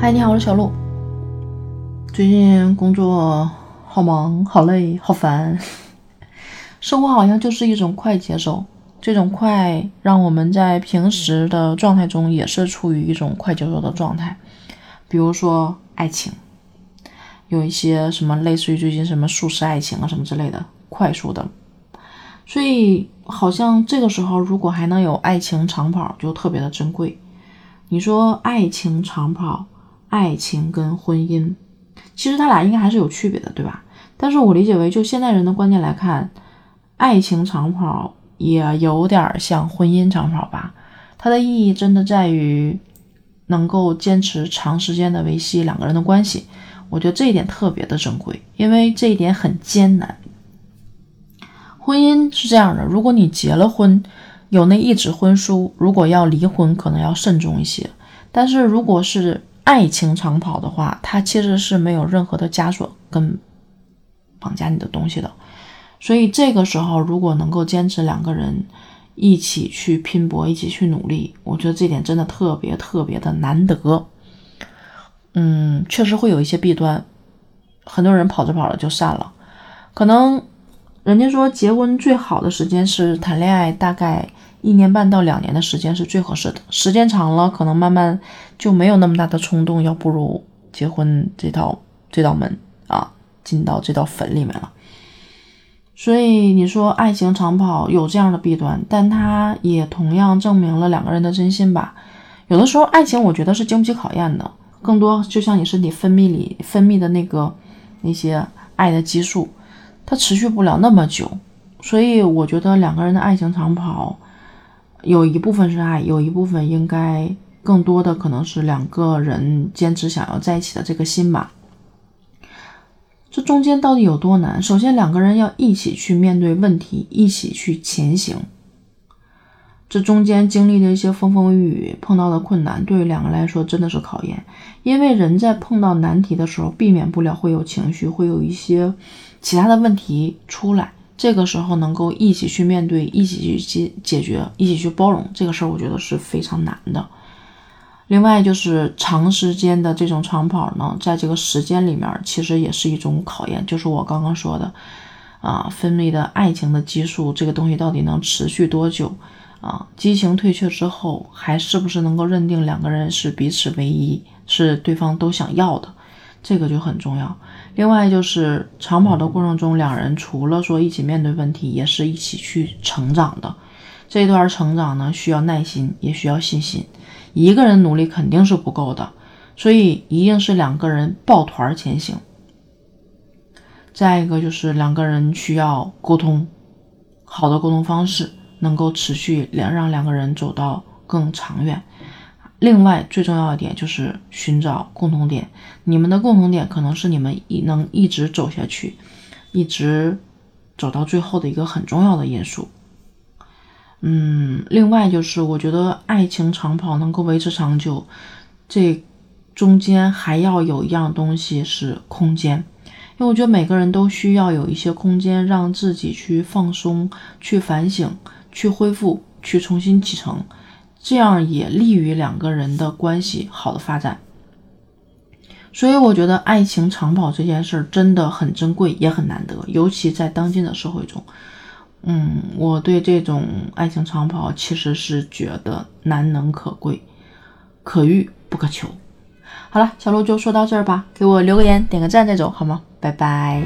嗨，你好，我是小鹿。最近工作好忙、好累、好烦，生活好像就是一种快节奏。这种快让我们在平时的状态中也是处于一种快节奏的状态。比如说爱情，有一些什么类似于最近什么速食爱情啊什么之类的，快速的。所以好像这个时候如果还能有爱情长跑，就特别的珍贵。你说爱情长跑，爱情跟婚姻，其实他俩应该还是有区别的，对吧？但是我理解为，就现代人的观念来看，爱情长跑。也有点像婚姻长跑吧，它的意义真的在于能够坚持长时间的维系两个人的关系。我觉得这一点特别的珍贵，因为这一点很艰难。婚姻是这样的，如果你结了婚，有那一纸婚书，如果要离婚，可能要慎重一些。但是如果是爱情长跑的话，它其实是没有任何的枷锁跟绑架你的东西的。所以这个时候，如果能够坚持两个人一起去拼搏，一起去努力，我觉得这点真的特别特别的难得。嗯，确实会有一些弊端，很多人跑着跑着就散了。可能人家说结婚最好的时间是谈恋爱，大概一年半到两年的时间是最合适的。时间长了，可能慢慢就没有那么大的冲动要步入结婚这道这道门啊，进到这道坟里面了。所以你说爱情长跑有这样的弊端，但它也同样证明了两个人的真心吧。有的时候爱情我觉得是经不起考验的，更多就像你身体分泌里分泌的那个那些爱的激素，它持续不了那么久。所以我觉得两个人的爱情长跑，有一部分是爱，有一部分应该更多的可能是两个人坚持想要在一起的这个心吧。这中间到底有多难？首先，两个人要一起去面对问题，一起去前行。这中间经历的一些风风雨雨，碰到的困难，对于两个来说真的是考验。因为人在碰到难题的时候，避免不了会有情绪，会有一些其他的问题出来。这个时候能够一起去面对，一起去解解决，一起去包容，这个事儿我觉得是非常难的。另外就是长时间的这种长跑呢，在这个时间里面，其实也是一种考验。就是我刚刚说的，啊，分泌的爱情的激素，这个东西到底能持续多久？啊，激情退却之后，还是不是能够认定两个人是彼此唯一，是对方都想要的？这个就很重要。另外就是长跑的过程中，两人除了说一起面对问题，也是一起去成长的。这段成长呢，需要耐心，也需要信心。一个人努力肯定是不够的，所以一定是两个人抱团前行。再一个就是两个人需要沟通，好的沟通方式能够持续两让两个人走到更长远。另外最重要一点就是寻找共同点，你们的共同点可能是你们一能一直走下去，一直走到最后的一个很重要的因素。嗯，另外就是我觉得爱情长跑能够维持长久，这中间还要有一样东西是空间，因为我觉得每个人都需要有一些空间让自己去放松、去反省、去恢复、去重新启程，这样也利于两个人的关系好的发展。所以我觉得爱情长跑这件事儿真的很珍贵，也很难得，尤其在当今的社会中。嗯，我对这种爱情长跑其实是觉得难能可贵，可遇不可求。好了，小鹿就说到这儿吧，给我留个言，点个赞再走好吗？拜拜。